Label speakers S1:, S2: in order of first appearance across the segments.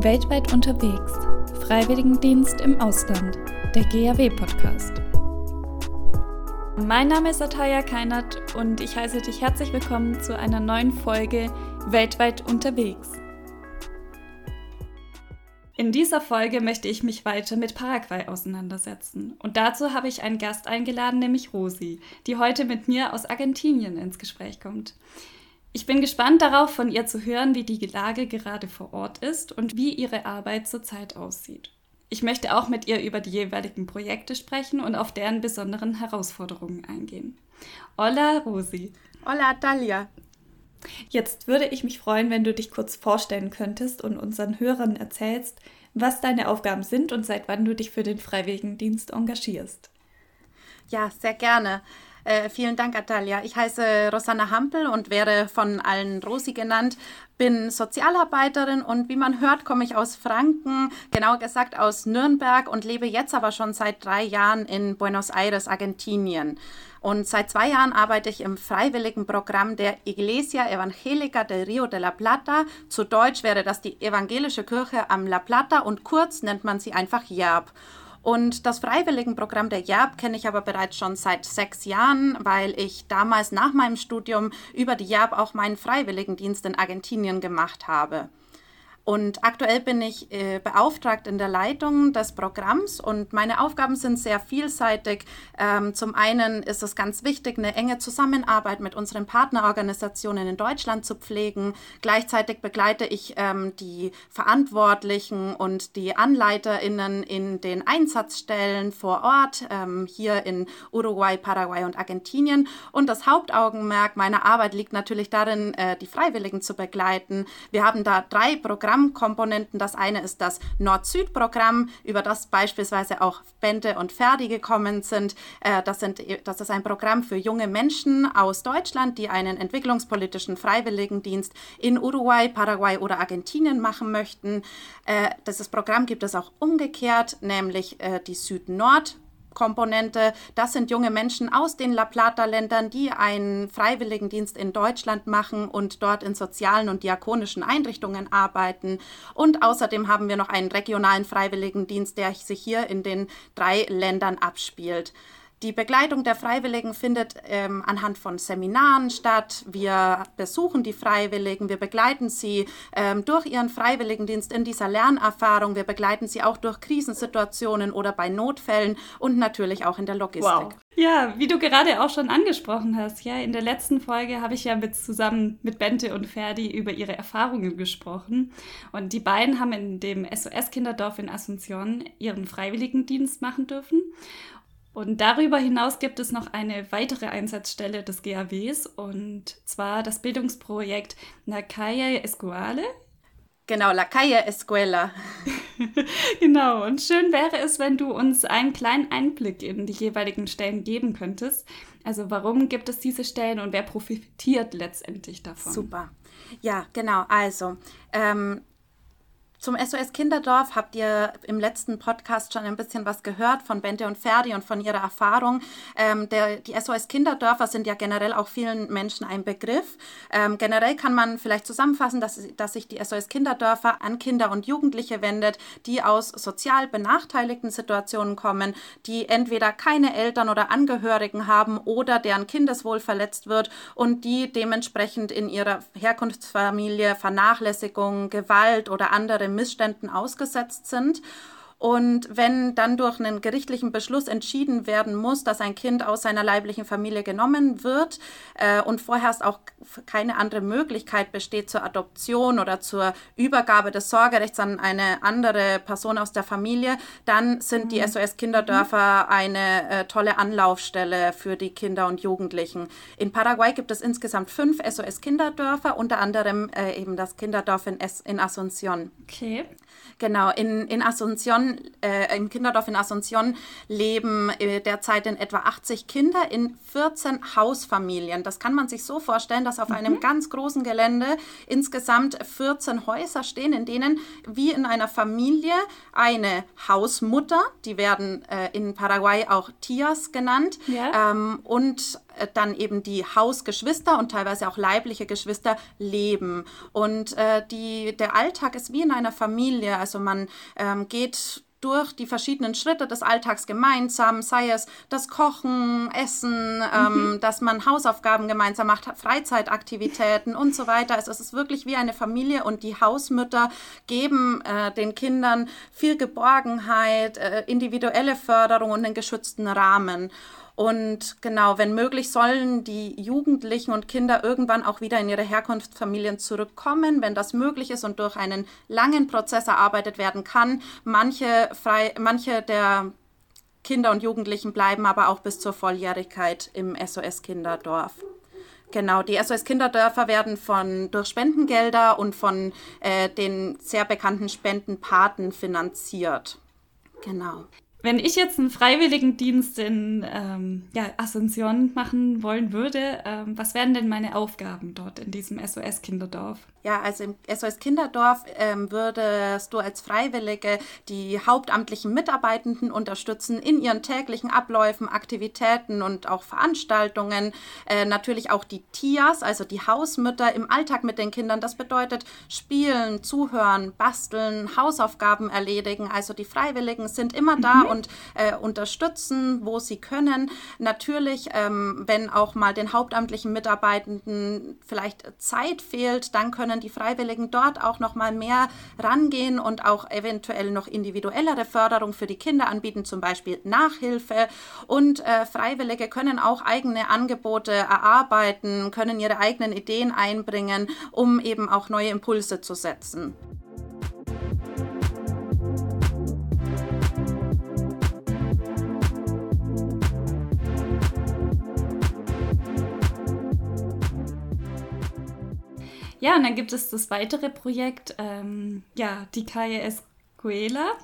S1: Weltweit unterwegs. Freiwilligendienst im Ausland. Der GAW-Podcast. Mein Name ist Ataya Keinert und ich heiße dich herzlich willkommen zu einer neuen Folge Weltweit unterwegs. In dieser Folge möchte ich mich weiter mit Paraguay auseinandersetzen. Und dazu habe ich einen Gast eingeladen, nämlich Rosi, die heute mit mir aus Argentinien ins Gespräch kommt. Ich bin gespannt darauf, von ihr zu hören, wie die Lage gerade vor Ort ist und wie ihre Arbeit zurzeit aussieht. Ich möchte auch mit ihr über die jeweiligen Projekte sprechen und auf deren besonderen Herausforderungen eingehen. Hola, Rosi.
S2: Hola, Talia.
S1: Jetzt würde ich mich freuen, wenn du dich kurz vorstellen könntest und unseren Hörern erzählst, was deine Aufgaben sind und seit wann du dich für den Freiwilligendienst engagierst.
S2: Ja, sehr gerne. Äh, vielen Dank, Atalia. Ich heiße Rosanna Hampel und werde von allen Rosi genannt. Bin Sozialarbeiterin und wie man hört, komme ich aus Franken, genauer gesagt aus Nürnberg und lebe jetzt aber schon seit drei Jahren in Buenos Aires, Argentinien. Und seit zwei Jahren arbeite ich im freiwilligen Programm der Iglesia Evangelica del Rio de la Plata. Zu Deutsch wäre das die Evangelische Kirche am La Plata und kurz nennt man sie einfach JERB. Und das Freiwilligenprogramm der JAB kenne ich aber bereits schon seit sechs Jahren, weil ich damals nach meinem Studium über die JAB auch meinen Freiwilligendienst in Argentinien gemacht habe. Und aktuell bin ich äh, beauftragt in der Leitung des Programms und meine Aufgaben sind sehr vielseitig. Ähm, zum einen ist es ganz wichtig, eine enge Zusammenarbeit mit unseren Partnerorganisationen in Deutschland zu pflegen. Gleichzeitig begleite ich ähm, die Verantwortlichen und die AnleiterInnen in den Einsatzstellen vor Ort, ähm, hier in Uruguay, Paraguay und Argentinien. Und das Hauptaugenmerk meiner Arbeit liegt natürlich darin, äh, die Freiwilligen zu begleiten. Wir haben da drei Programme Programmkomponenten. Das eine ist das Nord-Süd-Programm, über das beispielsweise auch Bente und Ferdi gekommen sind. Äh, das, sind. das ist ein Programm für junge Menschen aus Deutschland, die einen entwicklungspolitischen Freiwilligendienst in Uruguay, Paraguay oder Argentinien machen möchten. Äh, dieses Programm gibt es auch umgekehrt, nämlich äh, die Süd-Nord- Komponente. Das sind junge Menschen aus den La Plata-Ländern, die einen Freiwilligendienst in Deutschland machen und dort in sozialen und diakonischen Einrichtungen arbeiten. Und außerdem haben wir noch einen regionalen Freiwilligendienst, der sich hier in den drei Ländern abspielt. Die Begleitung der Freiwilligen findet ähm, anhand von Seminaren statt. Wir besuchen die Freiwilligen, wir begleiten sie ähm, durch ihren Freiwilligendienst in dieser Lernerfahrung. Wir begleiten sie auch durch Krisensituationen oder bei Notfällen und natürlich auch in der Logistik. Wow.
S1: Ja, wie du gerade auch schon angesprochen hast, ja, in der letzten Folge habe ich ja mit, zusammen mit Bente und Ferdi über ihre Erfahrungen gesprochen. Und die beiden haben in dem SOS-Kinderdorf in Asunción ihren Freiwilligendienst machen dürfen. Und darüber hinaus gibt es noch eine weitere Einsatzstelle des GAWs und zwar das Bildungsprojekt La Calle Escuale.
S2: Genau, La Calle Escuela.
S1: genau, und schön wäre es, wenn du uns einen kleinen Einblick in die jeweiligen Stellen geben könntest. Also warum gibt es diese Stellen und wer profitiert letztendlich davon?
S2: Super. Ja, genau. Also ähm, zum SOS Kinderdorf habt ihr im letzten Podcast schon ein bisschen was gehört von Bente und Ferdi und von ihrer Erfahrung. Ähm, der, die SOS Kinderdörfer sind ja generell auch vielen Menschen ein Begriff. Ähm, generell kann man vielleicht zusammenfassen, dass, dass sich die SOS Kinderdörfer an Kinder und Jugendliche wendet, die aus sozial benachteiligten Situationen kommen, die entweder keine Eltern oder Angehörigen haben oder deren Kindeswohl verletzt wird und die dementsprechend in ihrer Herkunftsfamilie Vernachlässigung, Gewalt oder andere Missständen ausgesetzt sind. Und wenn dann durch einen gerichtlichen Beschluss entschieden werden muss, dass ein Kind aus seiner leiblichen Familie genommen wird äh, und vorherst auch keine andere Möglichkeit besteht zur Adoption oder zur Übergabe des Sorgerechts an eine andere Person aus der Familie, dann sind die SOS mhm. Kinderdörfer eine äh, tolle Anlaufstelle für die Kinder und Jugendlichen. In Paraguay gibt es insgesamt fünf SOS Kinderdörfer, unter anderem äh, eben das Kinderdorf in, in Asunción.
S1: Okay.
S2: Genau, in, in Asunción, äh, im Kinderdorf in Asunción leben äh, derzeit in etwa 80 Kinder in 14 Hausfamilien. Das kann man sich so vorstellen, dass auf mhm. einem ganz großen Gelände insgesamt 14 Häuser stehen, in denen wie in einer Familie eine Hausmutter, die werden äh, in Paraguay auch Tias genannt, ja. ähm, und dann eben die Hausgeschwister und teilweise auch leibliche Geschwister leben. Und äh, die, der Alltag ist wie in einer Familie. Also man ähm, geht durch die verschiedenen Schritte des Alltags gemeinsam, sei es das Kochen, Essen, ähm, mhm. dass man Hausaufgaben gemeinsam macht, Freizeitaktivitäten und so weiter. Also es ist wirklich wie eine Familie und die Hausmütter geben äh, den Kindern viel Geborgenheit, äh, individuelle Förderung und einen geschützten Rahmen. Und genau, wenn möglich, sollen die Jugendlichen und Kinder irgendwann auch wieder in ihre Herkunftsfamilien zurückkommen, wenn das möglich ist und durch einen langen Prozess erarbeitet werden kann. Manche, frei, manche der Kinder und Jugendlichen bleiben aber auch bis zur Volljährigkeit im SOS Kinderdorf. Genau, die SOS Kinderdörfer werden von, durch Spendengelder und von äh, den sehr bekannten Spendenpaten finanziert. Genau.
S1: Wenn ich jetzt einen Freiwilligendienst in ähm, ja, Asunción machen wollen würde, ähm, was wären denn meine Aufgaben dort in diesem SOS-Kinderdorf?
S2: Ja, also im SOS Kinderdorf ähm, würdest du als Freiwillige die hauptamtlichen Mitarbeitenden unterstützen in ihren täglichen Abläufen, Aktivitäten und auch Veranstaltungen. Äh, natürlich auch die TIAs, also die Hausmütter im Alltag mit den Kindern. Das bedeutet spielen, zuhören, basteln, Hausaufgaben erledigen. Also die Freiwilligen sind immer da mhm. und äh, unterstützen, wo sie können. Natürlich, ähm, wenn auch mal den hauptamtlichen Mitarbeitenden vielleicht Zeit fehlt, dann können können die Freiwilligen dort auch noch mal mehr rangehen und auch eventuell noch individuellere Förderung für die Kinder anbieten, zum Beispiel Nachhilfe. Und äh, Freiwillige können auch eigene Angebote erarbeiten, können ihre eigenen Ideen einbringen, um eben auch neue Impulse zu setzen.
S1: Ja, und dann gibt es das weitere Projekt, ähm, ja, die Calle Escuela,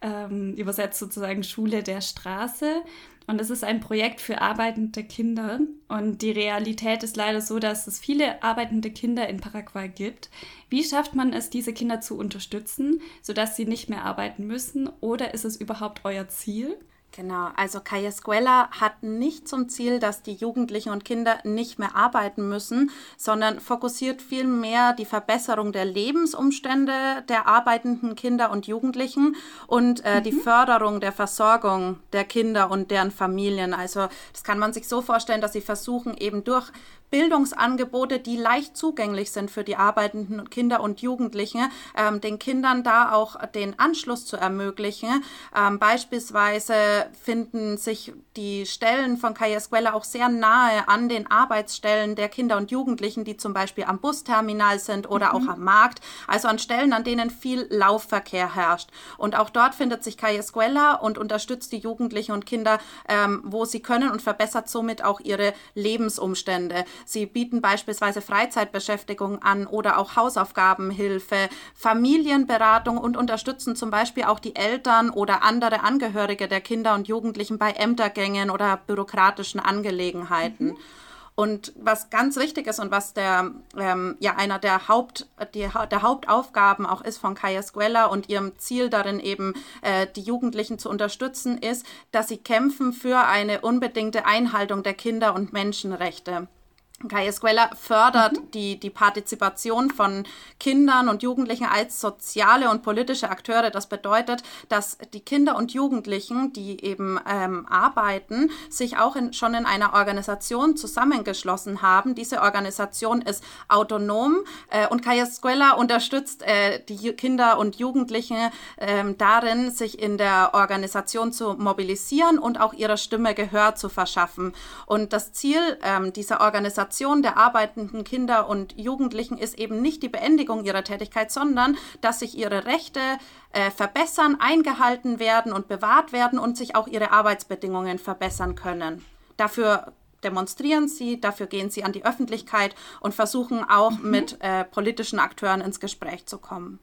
S1: ähm, übersetzt sozusagen Schule der Straße. Und es ist ein Projekt für arbeitende Kinder. Und die Realität ist leider so, dass es viele arbeitende Kinder in Paraguay gibt. Wie schafft man es, diese Kinder zu unterstützen, sodass sie nicht mehr arbeiten müssen? Oder ist es überhaupt euer Ziel?
S2: Genau, also Calle Escuela hat nicht zum Ziel, dass die Jugendlichen und Kinder nicht mehr arbeiten müssen, sondern fokussiert vielmehr die Verbesserung der Lebensumstände der arbeitenden Kinder und Jugendlichen und äh, mhm. die Förderung der Versorgung der Kinder und deren Familien. Also das kann man sich so vorstellen, dass sie versuchen, eben durch Bildungsangebote, die leicht zugänglich sind für die arbeitenden Kinder und Jugendlichen, ähm, den Kindern da auch den Anschluss zu ermöglichen. Ähm, beispielsweise finden sich die Stellen von Calle Escuela auch sehr nahe an den Arbeitsstellen der Kinder und Jugendlichen, die zum Beispiel am Busterminal sind oder mhm. auch am Markt, also an Stellen, an denen viel Laufverkehr herrscht. Und auch dort findet sich Calle Escuela und unterstützt die Jugendlichen und Kinder, ähm, wo sie können und verbessert somit auch ihre Lebensumstände. Sie bieten beispielsweise Freizeitbeschäftigung an oder auch Hausaufgabenhilfe, Familienberatung und unterstützen zum Beispiel auch die Eltern oder andere Angehörige der Kinder und Jugendlichen bei Ämtergängen oder bürokratischen Angelegenheiten. Mhm. Und was ganz wichtig ist und was der, ähm, ja, einer der, Haupt, die, der Hauptaufgaben auch ist von Kaya Squella und ihrem Ziel darin eben, äh, die Jugendlichen zu unterstützen, ist, dass sie kämpfen für eine unbedingte Einhaltung der Kinder- und Menschenrechte. Kai Escuela fördert mhm. die, die Partizipation von Kindern und Jugendlichen als soziale und politische Akteure. Das bedeutet, dass die Kinder und Jugendlichen, die eben ähm, arbeiten, sich auch in, schon in einer Organisation zusammengeschlossen haben. Diese Organisation ist autonom äh, und Kai Escuela unterstützt äh, die Kinder und Jugendlichen äh, darin, sich in der Organisation zu mobilisieren und auch ihrer Stimme Gehör zu verschaffen. Und das Ziel ähm, dieser Organisation Motivation der arbeitenden Kinder und Jugendlichen ist eben nicht die Beendigung ihrer Tätigkeit, sondern dass sich ihre Rechte äh, verbessern, eingehalten werden und bewahrt werden und sich auch ihre Arbeitsbedingungen verbessern können. Dafür demonstrieren sie, dafür gehen sie an die Öffentlichkeit und versuchen auch mhm. mit äh, politischen Akteuren ins Gespräch zu kommen.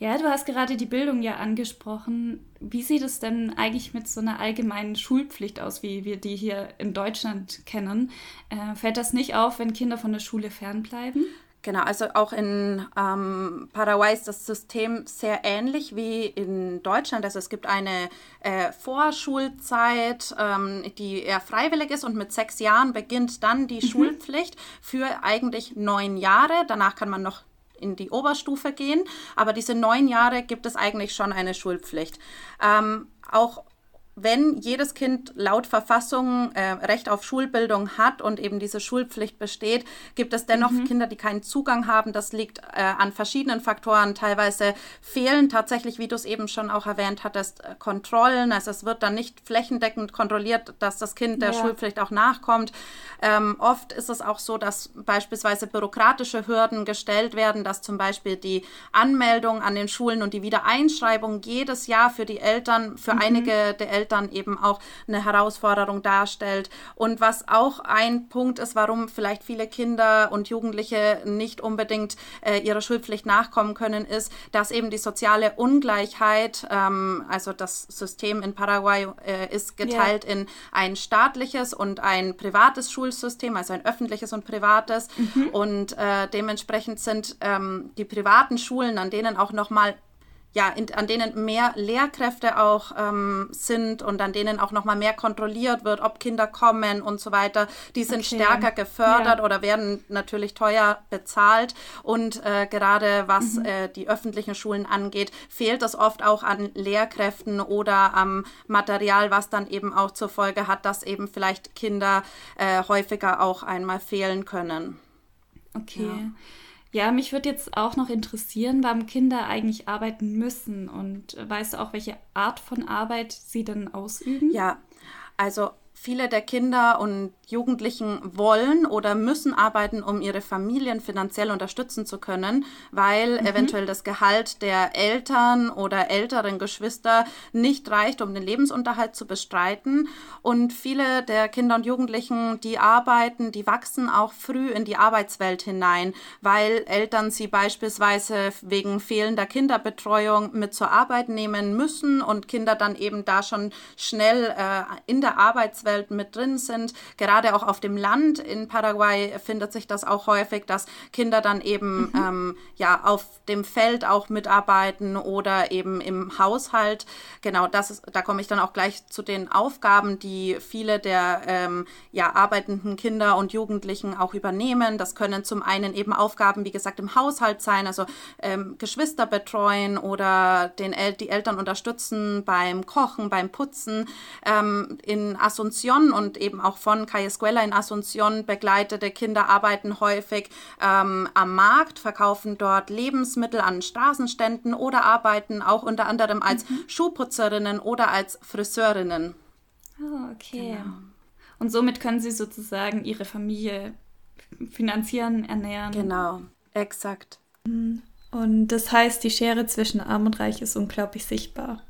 S1: Ja, du hast gerade die Bildung ja angesprochen. Wie sieht es denn eigentlich mit so einer allgemeinen Schulpflicht aus, wie wir die hier in Deutschland kennen? Äh, fällt das nicht auf, wenn Kinder von der Schule fernbleiben?
S2: Genau, also auch in ähm, Paraguay ist das System sehr ähnlich wie in Deutschland. Also es gibt eine äh, Vorschulzeit, ähm, die eher freiwillig ist und mit sechs Jahren beginnt dann die mhm. Schulpflicht für eigentlich neun Jahre. Danach kann man noch in die Oberstufe gehen, aber diese neun Jahre gibt es eigentlich schon eine Schulpflicht. Ähm, auch wenn jedes Kind laut Verfassung äh, Recht auf Schulbildung hat und eben diese Schulpflicht besteht, gibt es dennoch mhm. Kinder, die keinen Zugang haben. Das liegt äh, an verschiedenen Faktoren. Teilweise fehlen tatsächlich, wie du es eben schon auch erwähnt hattest, äh, Kontrollen. Also es wird dann nicht flächendeckend kontrolliert, dass das Kind der ja. Schulpflicht auch nachkommt. Ähm, oft ist es auch so, dass beispielsweise bürokratische Hürden gestellt werden, dass zum Beispiel die Anmeldung an den Schulen und die Wiedereinschreibung jedes Jahr für die Eltern, für mhm. einige der Eltern dann eben auch eine Herausforderung darstellt. Und was auch ein Punkt ist, warum vielleicht viele Kinder und Jugendliche nicht unbedingt äh, ihrer Schulpflicht nachkommen können, ist, dass eben die soziale Ungleichheit, ähm, also das System in Paraguay äh, ist geteilt ja. in ein staatliches und ein privates Schulsystem, also ein öffentliches und privates. Mhm. Und äh, dementsprechend sind ähm, die privaten Schulen, an denen auch nochmal ja, in, an denen mehr Lehrkräfte auch ähm, sind und an denen auch nochmal mehr kontrolliert wird, ob Kinder kommen und so weiter. Die sind okay. stärker gefördert ja. oder werden natürlich teuer bezahlt. Und äh, gerade was mhm. äh, die öffentlichen Schulen angeht, fehlt es oft auch an Lehrkräften oder am Material, was dann eben auch zur Folge hat, dass eben vielleicht Kinder äh, häufiger auch einmal fehlen können.
S1: Okay. Ja. Ja, mich würde jetzt auch noch interessieren, warum Kinder eigentlich arbeiten müssen und weißt du auch, welche Art von Arbeit sie dann ausüben?
S2: Ja, also viele der Kinder und Jugendlichen wollen oder müssen arbeiten, um ihre Familien finanziell unterstützen zu können, weil mhm. eventuell das Gehalt der Eltern oder älteren Geschwister nicht reicht, um den Lebensunterhalt zu bestreiten. Und viele der Kinder und Jugendlichen, die arbeiten, die wachsen auch früh in die Arbeitswelt hinein, weil Eltern sie beispielsweise wegen fehlender Kinderbetreuung mit zur Arbeit nehmen müssen und Kinder dann eben da schon schnell äh, in der Arbeitswelt mit drin sind. Gerade gerade auch auf dem Land in Paraguay findet sich das auch häufig, dass Kinder dann eben mhm. ähm, ja auf dem Feld auch mitarbeiten oder eben im Haushalt. Genau, das ist, da komme ich dann auch gleich zu den Aufgaben, die viele der ähm, ja, arbeitenden Kinder und Jugendlichen auch übernehmen. Das können zum einen eben Aufgaben, wie gesagt, im Haushalt sein, also ähm, Geschwister betreuen oder den El die Eltern unterstützen beim Kochen, beim Putzen. Ähm, in Asunción und eben auch von Calle Escuela in Asunción begleitete Kinder arbeiten häufig ähm, am Markt, verkaufen dort Lebensmittel an Straßenständen oder arbeiten auch unter anderem als mhm. Schuhputzerinnen oder als Friseurinnen.
S1: Oh, okay. Genau. Und somit können sie sozusagen ihre Familie finanzieren, ernähren.
S2: Genau, exakt.
S1: Und das heißt, die Schere zwischen Arm und Reich ist unglaublich sichtbar.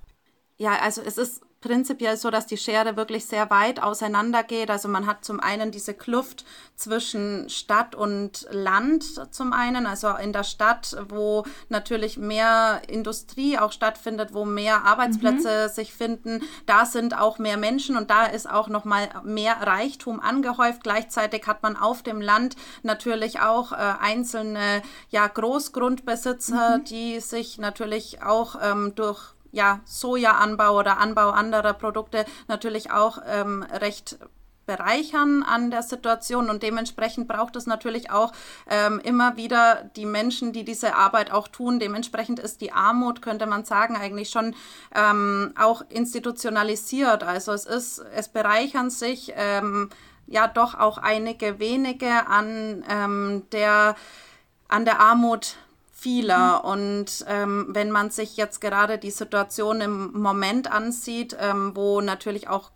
S2: Ja, also es ist prinzipiell so, dass die Schere wirklich sehr weit auseinander geht. Also man hat zum einen diese Kluft zwischen Stadt und Land zum einen, also in der Stadt, wo natürlich mehr Industrie auch stattfindet, wo mehr Arbeitsplätze mhm. sich finden, da sind auch mehr Menschen und da ist auch noch mal mehr Reichtum angehäuft. Gleichzeitig hat man auf dem Land natürlich auch äh, einzelne ja Großgrundbesitzer, mhm. die sich natürlich auch ähm, durch ja, Sojaanbau oder Anbau anderer Produkte natürlich auch ähm, recht bereichern an der Situation und dementsprechend braucht es natürlich auch ähm, immer wieder die Menschen, die diese Arbeit auch tun. Dementsprechend ist die Armut, könnte man sagen, eigentlich schon ähm, auch institutionalisiert. Also es ist, es bereichern sich ähm, ja doch auch einige wenige an ähm, der an der Armut vieler. Mhm. Und ähm, wenn man sich jetzt gerade die Situation im Moment ansieht, ähm, wo natürlich auch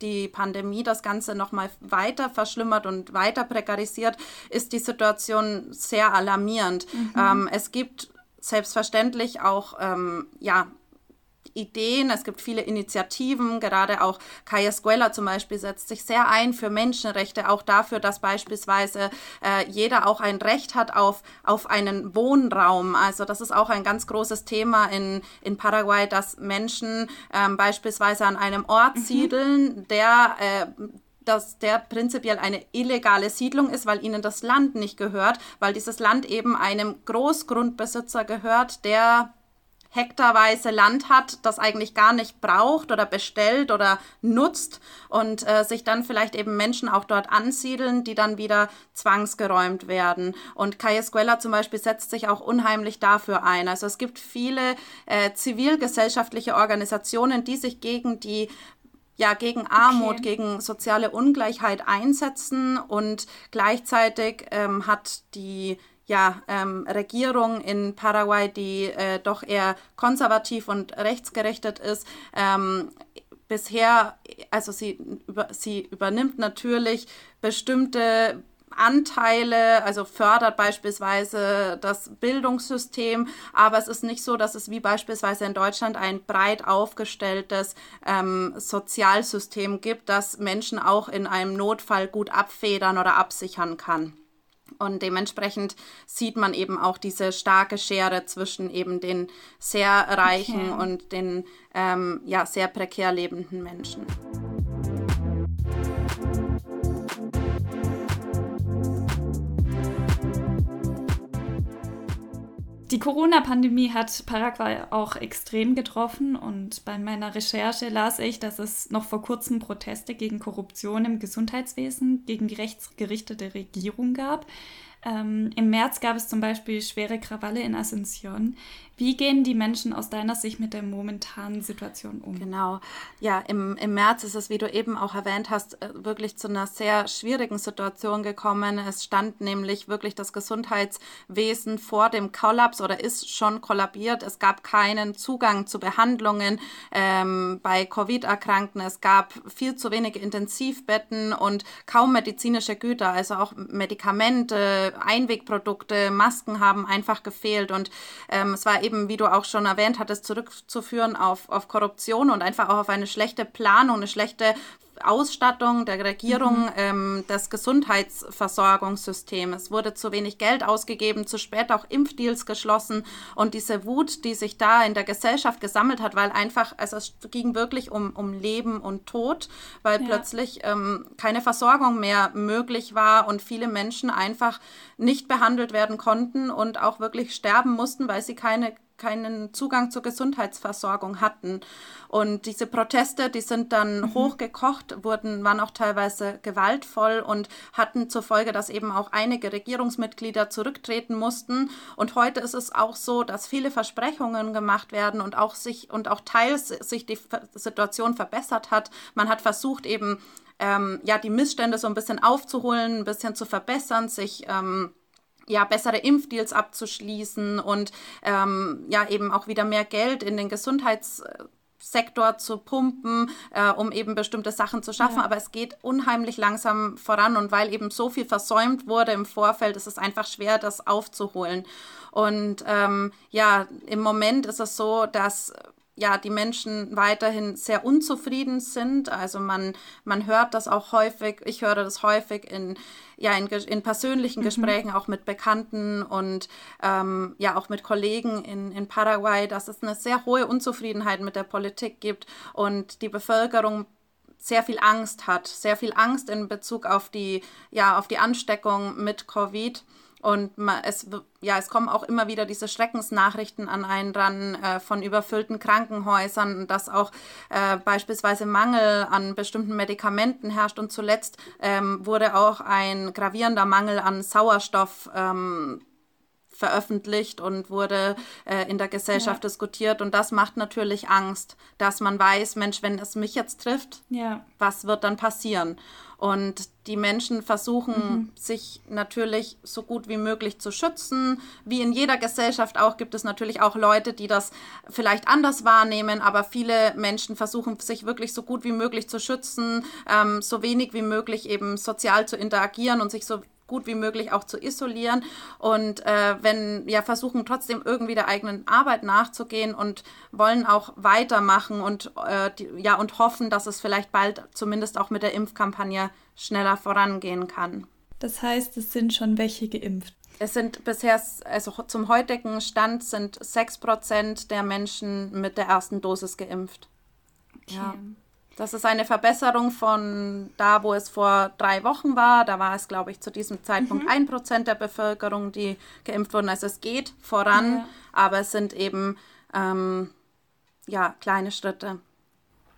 S2: die Pandemie das Ganze nochmal weiter verschlimmert und weiter prekarisiert, ist die Situation sehr alarmierend. Mhm. Ähm, es gibt selbstverständlich auch ähm, ja, Ideen, es gibt viele Initiativen, gerade auch Kaya Escuela zum Beispiel setzt sich sehr ein für Menschenrechte, auch dafür, dass beispielsweise äh, jeder auch ein Recht hat auf, auf einen Wohnraum. Also das ist auch ein ganz großes Thema in, in Paraguay, dass Menschen ähm, beispielsweise an einem Ort mhm. siedeln, der äh, dass der prinzipiell eine illegale Siedlung ist, weil ihnen das Land nicht gehört, weil dieses Land eben einem Großgrundbesitzer gehört, der hektarweise Land hat, das eigentlich gar nicht braucht oder bestellt oder nutzt und äh, sich dann vielleicht eben Menschen auch dort ansiedeln, die dann wieder zwangsgeräumt werden. Und Kaya Escuela zum Beispiel setzt sich auch unheimlich dafür ein. Also es gibt viele äh, zivilgesellschaftliche Organisationen, die sich gegen die ja gegen Armut, okay. gegen soziale Ungleichheit einsetzen und gleichzeitig ähm, hat die ja, ähm, Regierung in Paraguay, die äh, doch eher konservativ und rechtsgerichtet ist, ähm, bisher, also sie, über, sie übernimmt natürlich bestimmte Anteile, also fördert beispielsweise das Bildungssystem, aber es ist nicht so, dass es wie beispielsweise in Deutschland ein breit aufgestelltes ähm, Sozialsystem gibt, das Menschen auch in einem Notfall gut abfedern oder absichern kann. Und dementsprechend sieht man eben auch diese starke Schere zwischen eben den sehr reichen okay. und den ähm, ja, sehr prekär lebenden Menschen.
S1: Die Corona-Pandemie hat Paraguay auch extrem getroffen und bei meiner Recherche las ich, dass es noch vor kurzem Proteste gegen Korruption im Gesundheitswesen, gegen die rechtsgerichtete Regierung gab. Ähm, Im März gab es zum Beispiel schwere Krawalle in Asunción. Wie gehen die Menschen aus deiner Sicht mit der momentanen Situation um?
S2: Genau. Ja, im, im März ist es, wie du eben auch erwähnt hast, äh, wirklich zu einer sehr schwierigen Situation gekommen. Es stand nämlich wirklich das Gesundheitswesen vor dem Kollaps oder ist schon kollabiert. Es gab keinen Zugang zu Behandlungen ähm, bei Covid-Erkrankten. Es gab viel zu wenige Intensivbetten und kaum medizinische Güter, also auch Medikamente, Einwegprodukte, Masken haben einfach gefehlt. Und ähm, es war eben wie du auch schon erwähnt hattest, zurückzuführen auf, auf Korruption und einfach auch auf eine schlechte Planung, eine schlechte Ausstattung der Regierung mhm. ähm, des Gesundheitsversorgungssystems. Es wurde zu wenig Geld ausgegeben, zu spät auch Impfdeals geschlossen und diese Wut, die sich da in der Gesellschaft gesammelt hat, weil einfach, also es ging wirklich um, um Leben und Tod, weil ja. plötzlich ähm, keine Versorgung mehr möglich war und viele Menschen einfach nicht behandelt werden konnten und auch wirklich sterben mussten, weil sie keine keinen Zugang zur Gesundheitsversorgung hatten. Und diese Proteste, die sind dann mhm. hochgekocht, wurden, waren auch teilweise gewaltvoll und hatten zur Folge, dass eben auch einige Regierungsmitglieder zurücktreten mussten. Und heute ist es auch so, dass viele Versprechungen gemacht werden und auch sich und auch teils sich die Situation verbessert hat. Man hat versucht eben ähm, ja die Missstände so ein bisschen aufzuholen, ein bisschen zu verbessern, sich ähm, ja, bessere Impfdeals abzuschließen und ähm, ja, eben auch wieder mehr Geld in den Gesundheitssektor zu pumpen, äh, um eben bestimmte Sachen zu schaffen. Ja. Aber es geht unheimlich langsam voran und weil eben so viel versäumt wurde im Vorfeld, ist es einfach schwer, das aufzuholen. Und ähm, ja, im Moment ist es so, dass ja, die Menschen weiterhin sehr unzufrieden sind. Also man, man hört das auch häufig, ich höre das häufig in, ja, in, in persönlichen mhm. Gesprächen, auch mit Bekannten und ähm, ja auch mit Kollegen in, in Paraguay, dass es eine sehr hohe Unzufriedenheit mit der Politik gibt und die Bevölkerung sehr viel Angst hat, sehr viel Angst in Bezug auf die, ja, auf die Ansteckung mit Covid. Und man, es, ja, es kommen auch immer wieder diese Schreckensnachrichten an einen ran äh, von überfüllten Krankenhäusern, dass auch äh, beispielsweise Mangel an bestimmten Medikamenten herrscht. Und zuletzt ähm, wurde auch ein gravierender Mangel an Sauerstoff ähm, veröffentlicht und wurde äh, in der Gesellschaft ja. diskutiert. Und das macht natürlich Angst, dass man weiß, Mensch, wenn es mich jetzt trifft, ja. was wird dann passieren? Und die Menschen versuchen mhm. sich natürlich so gut wie möglich zu schützen. Wie in jeder Gesellschaft auch gibt es natürlich auch Leute, die das vielleicht anders wahrnehmen, aber viele Menschen versuchen sich wirklich so gut wie möglich zu schützen, ähm, so wenig wie möglich eben sozial zu interagieren und sich so gut wie möglich auch zu isolieren und äh, wenn ja versuchen trotzdem irgendwie der eigenen Arbeit nachzugehen und wollen auch weitermachen und äh, die, ja und hoffen, dass es vielleicht bald zumindest auch mit der Impfkampagne schneller vorangehen kann.
S1: Das heißt, es sind schon welche geimpft.
S2: Es sind bisher, also zum heutigen Stand sind 6% der Menschen mit der ersten Dosis geimpft.
S1: Okay. Ja.
S2: Das ist eine Verbesserung von da, wo es vor drei Wochen war. Da war es, glaube ich, zu diesem Zeitpunkt mhm. ein mhm. Prozent der Bevölkerung, die geimpft wurden. Also es geht voran, ja. aber es sind eben ähm, ja, kleine Schritte.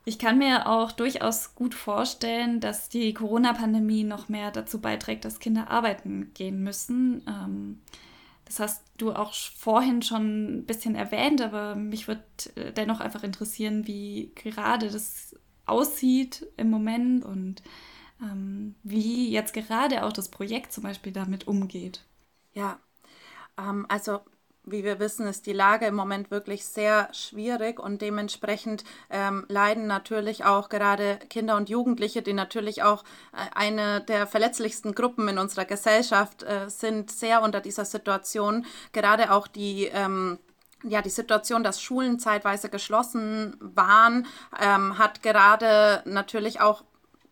S1: Ich kann mir auch durchaus gut vorstellen, dass die Corona-Pandemie noch mehr dazu beiträgt, dass Kinder arbeiten gehen müssen. Ähm, das hast du auch vorhin schon ein bisschen erwähnt, aber mich würde äh, dennoch einfach interessieren, wie gerade das aussieht im Moment und ähm, wie jetzt gerade auch das Projekt zum Beispiel damit umgeht.
S2: Ja, ähm, also wie wir wissen, ist die Lage im Moment wirklich sehr schwierig und dementsprechend ähm, leiden natürlich auch gerade Kinder und Jugendliche, die natürlich auch äh, eine der verletzlichsten Gruppen in unserer Gesellschaft äh, sind, sehr unter dieser Situation. Gerade auch die ähm, ja, die Situation, dass Schulen zeitweise geschlossen waren, ähm, hat gerade natürlich auch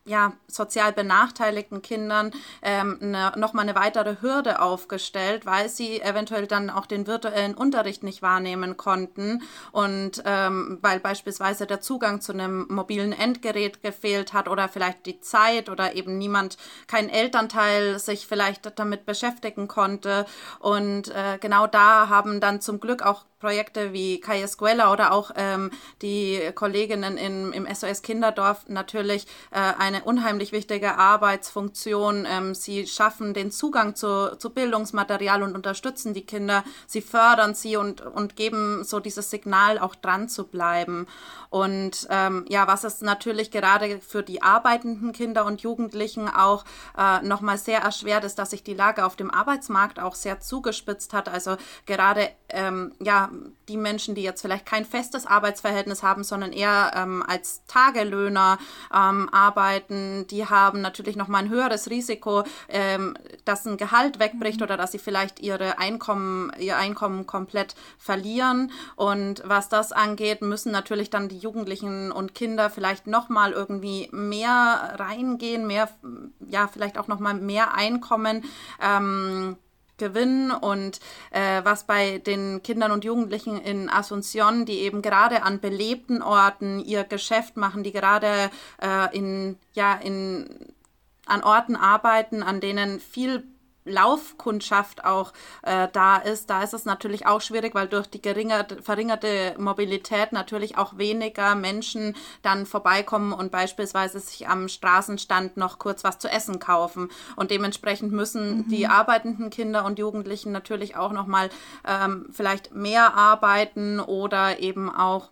S2: ja, sozial benachteiligten Kindern ähm, eine, nochmal eine weitere Hürde aufgestellt, weil sie eventuell dann auch den virtuellen Unterricht nicht wahrnehmen konnten und ähm, weil beispielsweise der Zugang zu einem mobilen Endgerät gefehlt hat oder vielleicht die Zeit oder eben niemand, kein Elternteil sich vielleicht damit beschäftigen konnte. Und äh, genau da haben dann zum Glück auch Projekte wie Kaya Escuela oder auch ähm, die Kolleginnen in, im SOS Kinderdorf natürlich äh, eine unheimlich wichtige Arbeitsfunktion. Ähm, sie schaffen den Zugang zu, zu Bildungsmaterial und unterstützen die Kinder. Sie fördern sie und, und geben so dieses Signal, auch dran zu bleiben. Und ähm, ja, was es natürlich gerade für die arbeitenden Kinder und Jugendlichen auch äh, nochmal sehr erschwert ist, dass sich die Lage auf dem Arbeitsmarkt auch sehr zugespitzt hat. Also gerade ähm, ja, die Menschen, die jetzt vielleicht kein festes Arbeitsverhältnis haben, sondern eher ähm, als Tagelöhner ähm, arbeiten, die haben natürlich nochmal ein höheres Risiko, ähm, dass ein Gehalt wegbricht oder dass sie vielleicht ihre Einkommen, ihr Einkommen komplett verlieren. Und was das angeht, müssen natürlich dann die Jugendlichen und Kinder vielleicht nochmal irgendwie mehr reingehen, mehr, ja, vielleicht auch nochmal mehr Einkommen. Ähm, gewinnen. Und äh, was bei den Kindern und Jugendlichen in Asunción, die eben gerade an belebten Orten ihr Geschäft machen, die gerade äh, in ja in an Orten arbeiten, an denen viel Laufkundschaft auch äh, da ist, da ist es natürlich auch schwierig, weil durch die geringerte, verringerte Mobilität natürlich auch weniger Menschen dann vorbeikommen und beispielsweise sich am Straßenstand noch kurz was zu essen kaufen. Und dementsprechend müssen mhm. die arbeitenden Kinder und Jugendlichen natürlich auch nochmal ähm, vielleicht mehr arbeiten oder eben auch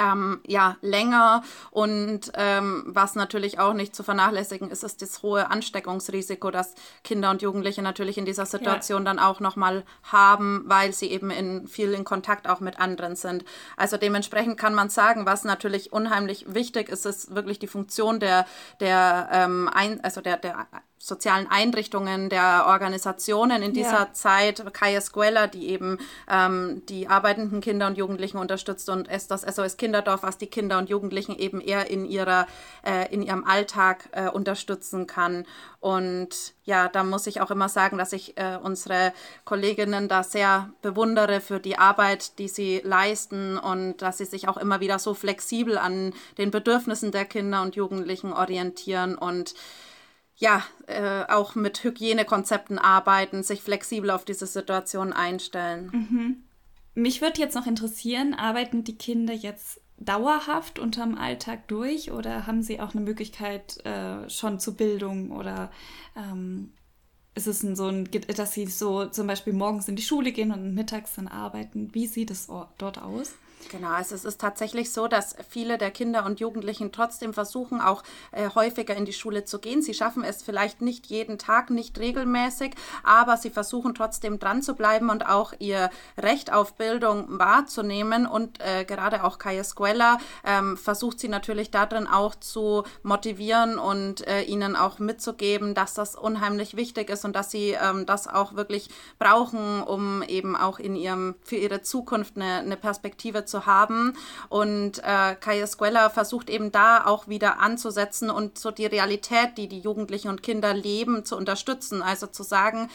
S2: ähm, ja, länger und ähm, was natürlich auch nicht zu vernachlässigen ist, ist das hohe Ansteckungsrisiko, das Kinder und Jugendliche natürlich in dieser Situation ja. dann auch nochmal haben, weil sie eben in viel in Kontakt auch mit anderen sind. Also dementsprechend kann man sagen, was natürlich unheimlich wichtig ist, ist wirklich die Funktion der, der, ähm, ein, also der, der sozialen Einrichtungen, der Organisationen in dieser ja. Zeit, Kaya Escuela, die eben ähm, die arbeitenden Kinder und Jugendlichen unterstützt und es das SOS Kinderdorf, was die Kinder und Jugendlichen eben eher in ihrer äh, in ihrem Alltag äh, unterstützen kann. Und ja, da muss ich auch immer sagen, dass ich äh, unsere Kolleginnen da sehr bewundere für die Arbeit, die sie leisten und dass sie sich auch immer wieder so flexibel an den Bedürfnissen der Kinder und Jugendlichen orientieren und ja, äh, auch mit Hygienekonzepten arbeiten, sich flexibel auf diese Situation einstellen.
S1: Mhm. Mich würde jetzt noch interessieren, arbeiten die Kinder jetzt dauerhaft unterm Alltag durch oder haben sie auch eine Möglichkeit äh, schon zur Bildung oder ähm, ist es so ein, dass sie so zum Beispiel morgens in die Schule gehen und mittags dann arbeiten? Wie sieht es dort aus?
S2: Genau, also es ist tatsächlich so, dass viele der Kinder und Jugendlichen trotzdem versuchen, auch äh, häufiger in die Schule zu gehen. Sie schaffen es vielleicht nicht jeden Tag, nicht regelmäßig, aber sie versuchen trotzdem dran zu bleiben und auch ihr Recht auf Bildung wahrzunehmen. Und äh, gerade auch Kaya Escuela ähm, versucht sie natürlich darin auch zu motivieren und äh, ihnen auch mitzugeben, dass das unheimlich wichtig ist und dass sie ähm, das auch wirklich brauchen, um eben auch in ihrem, für ihre Zukunft eine, eine Perspektive zu zu haben. Und äh, Kaya Escuela versucht eben da auch wieder anzusetzen und so die Realität, die die Jugendlichen und Kinder leben, zu unterstützen. Also zu sagen,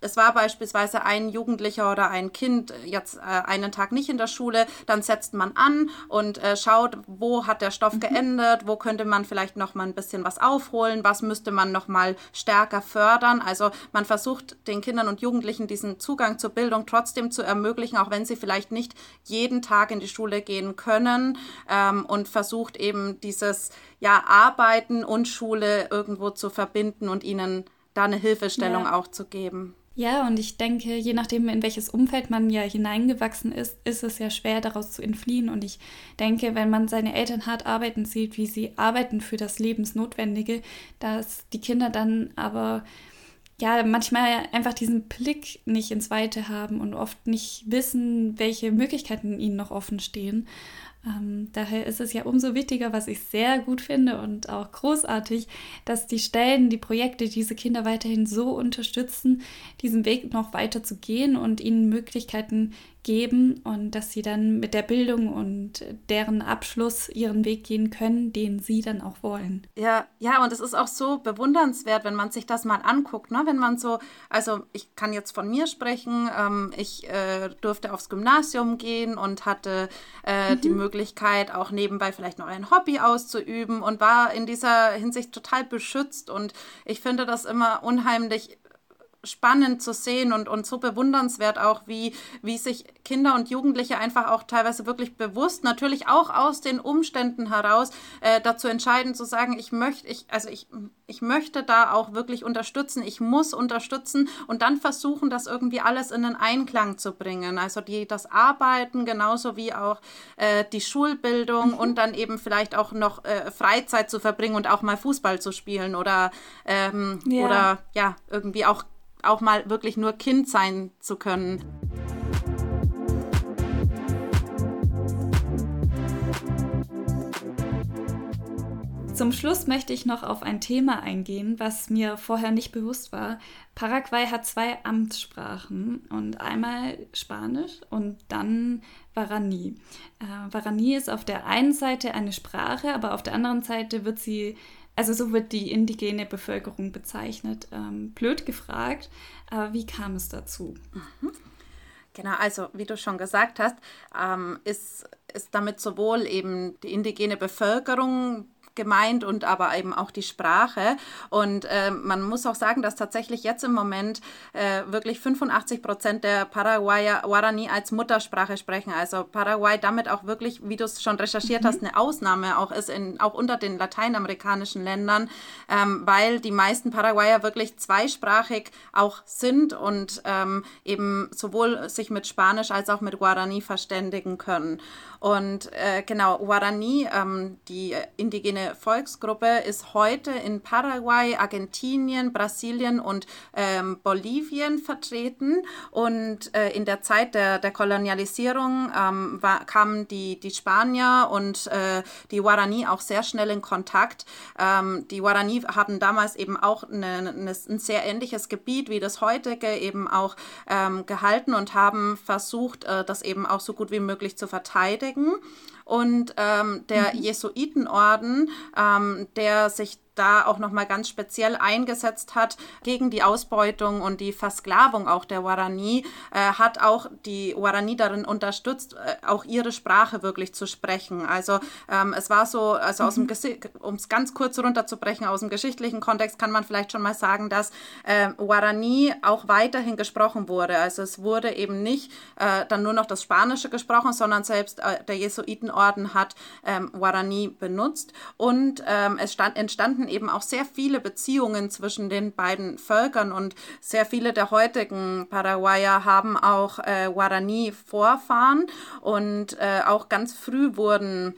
S2: es war beispielsweise ein Jugendlicher oder ein Kind jetzt äh, einen Tag nicht in der Schule, dann setzt man an und äh, schaut, wo hat der Stoff mhm. geändert, wo könnte man vielleicht noch mal ein bisschen was aufholen, was müsste man noch mal stärker fördern. Also man versucht den Kindern und Jugendlichen diesen Zugang zur Bildung trotzdem zu ermöglichen, auch wenn sie vielleicht nicht jeden Tag in die Schule gehen können ähm, und versucht eben dieses ja Arbeiten und Schule irgendwo zu verbinden und ihnen da eine Hilfestellung ja. auch zu geben.
S1: Ja, und ich denke, je nachdem, in welches Umfeld man ja hineingewachsen ist, ist es ja schwer, daraus zu entfliehen. Und ich denke, wenn man seine Eltern hart arbeiten sieht, wie sie arbeiten für das Lebensnotwendige, dass die Kinder dann aber ja manchmal einfach diesen Blick nicht ins Weite haben und oft nicht wissen, welche Möglichkeiten ihnen noch offen stehen. Ähm, daher ist es ja umso wichtiger, was ich sehr gut finde und auch großartig, dass die Stellen, die Projekte diese Kinder weiterhin so unterstützen, diesen Weg noch weiter zu gehen und ihnen Möglichkeiten geben und dass sie dann mit der Bildung und deren Abschluss ihren Weg gehen können, den sie dann auch wollen.
S2: Ja, ja, und es ist auch so bewundernswert, wenn man sich das mal anguckt, ne? wenn man so, also ich kann jetzt von mir sprechen, ähm, ich äh, durfte aufs Gymnasium gehen und hatte äh, mhm. die Möglichkeit, auch nebenbei vielleicht noch ein Hobby auszuüben und war in dieser Hinsicht total beschützt und ich finde das immer unheimlich spannend zu sehen und, und so bewundernswert auch, wie, wie sich Kinder und Jugendliche einfach auch teilweise wirklich bewusst, natürlich auch aus den Umständen heraus, äh, dazu entscheiden zu sagen, ich möchte, ich, also ich, ich möchte da auch wirklich unterstützen, ich muss unterstützen und dann versuchen, das irgendwie alles in den Einklang zu bringen. Also die, das Arbeiten genauso wie auch äh, die Schulbildung mhm. und dann eben vielleicht auch noch äh, Freizeit zu verbringen und auch mal Fußball zu spielen oder, ähm, ja. oder ja, irgendwie auch auch mal wirklich nur Kind sein zu können.
S1: Zum Schluss möchte ich noch auf ein Thema eingehen, was mir vorher nicht bewusst war. Paraguay hat zwei Amtssprachen und einmal Spanisch und dann Guarani. Äh, Guarani ist auf der einen Seite eine Sprache, aber auf der anderen Seite wird sie also so wird die indigene Bevölkerung bezeichnet. Ähm, blöd gefragt, aber wie kam es dazu?
S2: Mhm. Genau, also wie du schon gesagt hast, ähm, ist, ist damit sowohl eben die indigene Bevölkerung gemeint und aber eben auch die Sprache. Und äh, man muss auch sagen, dass tatsächlich jetzt im Moment äh, wirklich 85 Prozent der Paraguayer Guarani als Muttersprache sprechen. Also Paraguay damit auch wirklich, wie du es schon recherchiert mhm. hast, eine Ausnahme auch ist, in, auch unter den lateinamerikanischen Ländern, ähm, weil die meisten Paraguayer wirklich zweisprachig auch sind und ähm, eben sowohl sich mit Spanisch als auch mit Guarani verständigen können. Und äh, genau, Guarani, ähm, die indigene Volksgruppe, ist heute in Paraguay, Argentinien, Brasilien und ähm, Bolivien vertreten. Und äh, in der Zeit der, der Kolonialisierung ähm, war, kamen die, die Spanier und äh, die Guarani auch sehr schnell in Kontakt. Ähm, die Guarani hatten damals eben auch eine, eine, ein sehr ähnliches Gebiet wie das heutige eben auch ähm, gehalten und haben versucht, äh, das eben auch so gut wie möglich zu verteidigen. Und ähm, der mhm. Jesuitenorden, ähm, der sich da auch nochmal ganz speziell eingesetzt hat gegen die Ausbeutung und die Versklavung auch der Guarani, äh, hat auch die Guarani darin unterstützt, äh, auch ihre Sprache wirklich zu sprechen. Also ähm, es war so, also aus mhm. dem um es ganz kurz runterzubrechen, aus dem geschichtlichen Kontext kann man vielleicht schon mal sagen, dass äh, Guarani auch weiterhin gesprochen wurde. Also es wurde eben nicht äh, dann nur noch das Spanische gesprochen, sondern selbst äh, der Jesuitenorden hat ähm, Guarani benutzt und ähm, es stand, entstanden eben auch sehr viele Beziehungen zwischen den beiden Völkern und sehr viele der heutigen Paraguayer haben auch äh, Guarani-Vorfahren und äh, auch ganz früh wurden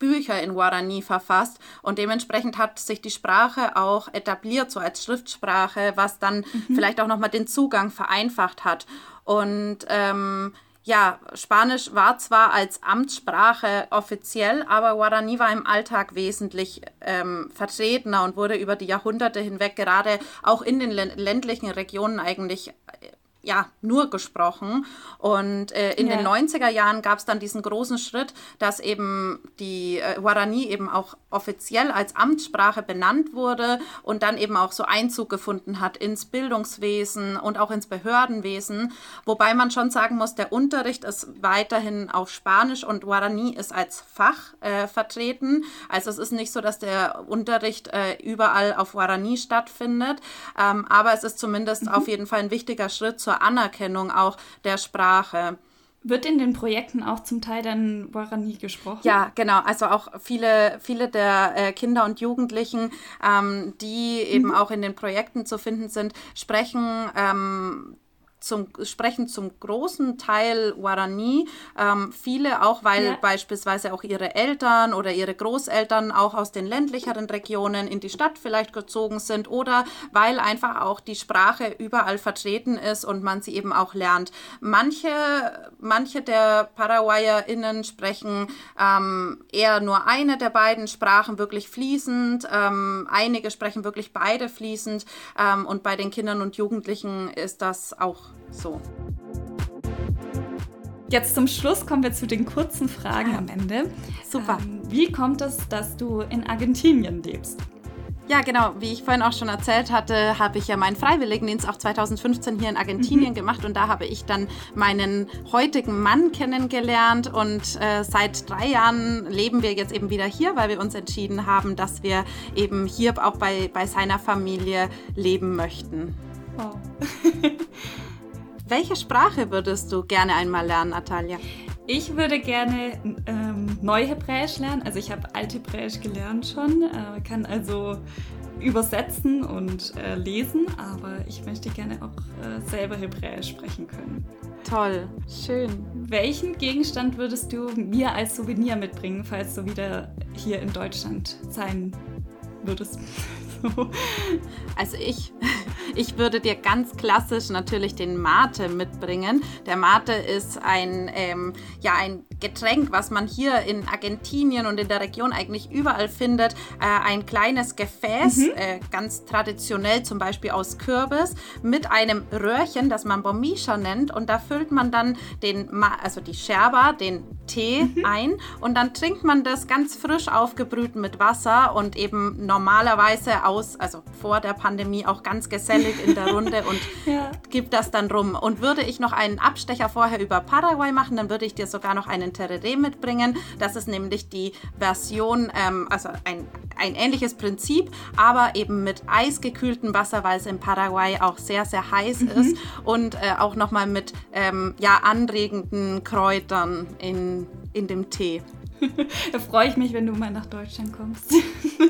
S2: Bücher in Guarani verfasst und dementsprechend hat sich die Sprache auch etabliert, so als Schriftsprache, was dann mhm. vielleicht auch nochmal den Zugang vereinfacht hat. Und ähm, ja, Spanisch war zwar als Amtssprache offiziell, aber Guarani war im Alltag wesentlich ähm, vertretener und wurde über die Jahrhunderte hinweg gerade auch in den ländlichen Regionen eigentlich ja, nur gesprochen. Und äh, in ja. den 90er Jahren gab es dann diesen großen Schritt, dass eben die äh, Guarani eben auch offiziell als Amtssprache benannt wurde und dann eben auch so Einzug gefunden hat ins Bildungswesen und auch ins Behördenwesen. Wobei man schon sagen muss, der Unterricht ist weiterhin auf Spanisch und Guarani ist als Fach äh, vertreten. Also es ist nicht so, dass der Unterricht äh, überall auf Guarani stattfindet, ähm, aber es ist zumindest mhm. auf jeden Fall ein wichtiger Schritt zur Anerkennung auch der Sprache.
S1: Wird in den Projekten auch zum Teil dann Guarani gesprochen?
S2: Ja, genau. Also auch viele, viele der äh, Kinder und Jugendlichen, ähm, die eben mhm. auch in den Projekten zu finden sind, sprechen ähm, zum, sprechen zum großen Teil Guarani. Ähm, viele auch, weil ja. beispielsweise auch ihre Eltern oder ihre Großeltern auch aus den ländlicheren Regionen in die Stadt vielleicht gezogen sind oder weil einfach auch die Sprache überall vertreten ist und man sie eben auch lernt. Manche, manche der ParaguayerInnen sprechen ähm, eher nur eine der beiden Sprachen wirklich fließend. Ähm, einige sprechen wirklich beide fließend. Ähm, und bei den Kindern und Jugendlichen ist das auch so.
S1: Jetzt zum Schluss kommen wir zu den kurzen Fragen am Ende.
S2: Super.
S1: Ähm, wie kommt es, dass du in Argentinien lebst?
S2: Ja, genau. Wie ich vorhin auch schon erzählt hatte, habe ich ja meinen Freiwilligendienst auch 2015 hier in Argentinien mhm. gemacht und da habe ich dann meinen heutigen Mann kennengelernt und äh, seit drei Jahren leben wir jetzt eben wieder hier, weil wir uns entschieden haben, dass wir eben hier auch bei, bei seiner Familie leben möchten. Wow. Welche Sprache würdest du gerne einmal lernen, Natalia?
S1: Ich würde gerne ähm, Neuhebräisch lernen. Also ich habe Althebräisch gelernt schon, äh, kann also übersetzen und äh, lesen, aber ich möchte gerne auch äh, selber Hebräisch sprechen können.
S2: Toll, schön.
S1: Welchen Gegenstand würdest du mir als Souvenir mitbringen, falls du wieder hier in Deutschland sein würdest?
S2: Also ich, ich würde dir ganz klassisch natürlich den Mate mitbringen. Der Mate ist ein, ähm, ja, ein Getränk, was man hier in Argentinien und in der Region eigentlich überall findet. Äh, ein kleines Gefäß, mhm. äh, ganz traditionell zum Beispiel aus Kürbis, mit einem Röhrchen, das man Bomisha nennt. Und da füllt man dann den, Ma also die Scherba, den Tee mhm. ein und dann trinkt man das ganz frisch aufgebrüht mit Wasser und eben normalerweise aus, also vor der Pandemie auch ganz gesellig in der Runde und ja. gibt das dann rum. Und würde ich noch einen Abstecher vorher über Paraguay machen, dann würde ich dir sogar noch einen Tereré mitbringen. Das ist nämlich die Version, ähm, also ein, ein ähnliches Prinzip, aber eben mit eisgekühltem Wasser, weil es in Paraguay auch sehr, sehr heiß mhm. ist und äh, auch nochmal mit ähm, ja, anregenden Kräutern in, in dem Tee.
S1: da freue ich mich, wenn du mal nach Deutschland kommst.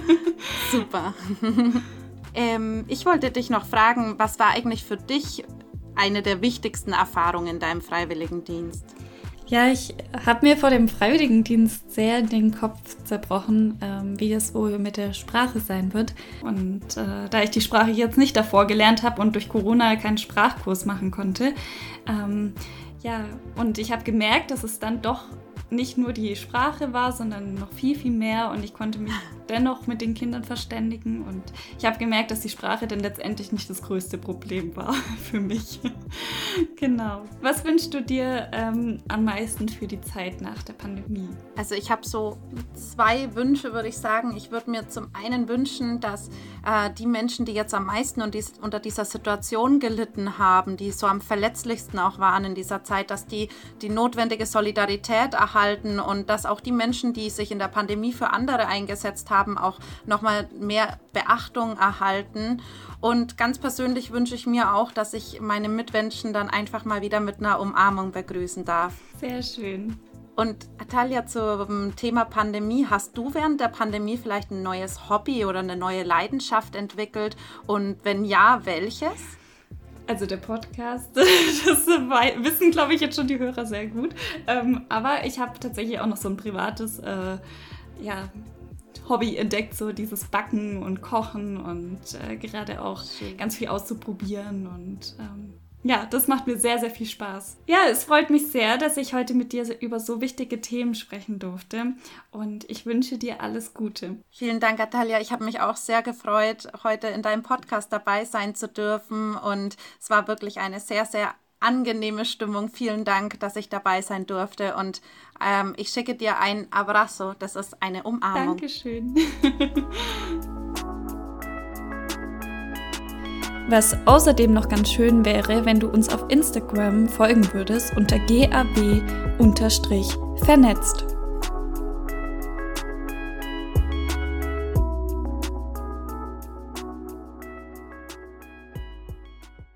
S2: Super. ähm, ich wollte dich noch fragen, was war eigentlich für dich eine der wichtigsten Erfahrungen in deinem Freiwilligendienst?
S1: Ja, ich habe mir vor dem Freiwilligendienst sehr den Kopf zerbrochen, ähm, wie es wohl mit der Sprache sein wird. Und äh, da ich die Sprache jetzt nicht davor gelernt habe und durch Corona keinen Sprachkurs machen konnte, ähm, ja, und ich habe gemerkt, dass es dann doch nicht nur die Sprache war, sondern noch viel, viel mehr. Und ich konnte mich dennoch mit den Kindern verständigen. Und ich habe gemerkt, dass die Sprache dann letztendlich nicht das größte Problem war für mich. genau. Was wünschst du dir ähm, am meisten für die Zeit nach der Pandemie?
S2: Also ich habe so zwei Wünsche, würde ich sagen. Ich würde mir zum einen wünschen, dass äh, die Menschen, die jetzt am meisten und dies, unter dieser Situation gelitten haben, die so am verletzlichsten auch waren in dieser Zeit, dass die die notwendige Solidarität erhalten halten und dass auch die Menschen, die sich in der Pandemie für andere eingesetzt haben, auch nochmal mehr Beachtung erhalten. Und ganz persönlich wünsche ich mir auch, dass ich meine Mitmenschen dann einfach mal wieder mit einer Umarmung begrüßen darf.
S1: Sehr schön.
S2: Und Atalia, zum Thema Pandemie, hast du während der Pandemie vielleicht ein neues Hobby oder eine neue Leidenschaft entwickelt? Und wenn ja, welches?
S1: Also der Podcast, das wissen, glaube ich, jetzt schon die Hörer sehr gut. Ähm, aber ich habe tatsächlich auch noch so ein privates äh, ja, Hobby entdeckt, so dieses Backen und Kochen und äh, gerade auch Schön. ganz viel auszuprobieren und ähm, ja, das macht mir sehr, sehr viel Spaß. Ja, es freut mich sehr, dass ich heute mit dir über so wichtige Themen sprechen durfte und ich wünsche dir alles Gute.
S2: Vielen Dank, Atalia. Ich habe mich auch sehr gefreut, heute in deinem Podcast dabei sein zu dürfen und es war wirklich eine sehr, sehr angenehme Stimmung. Vielen Dank, dass ich dabei sein durfte. Und ähm, ich schicke dir ein Abrazo. Das ist eine Umarmung.
S1: Dankeschön. Was außerdem noch ganz schön wäre, wenn du uns auf Instagram folgen würdest unter gab-vernetzt.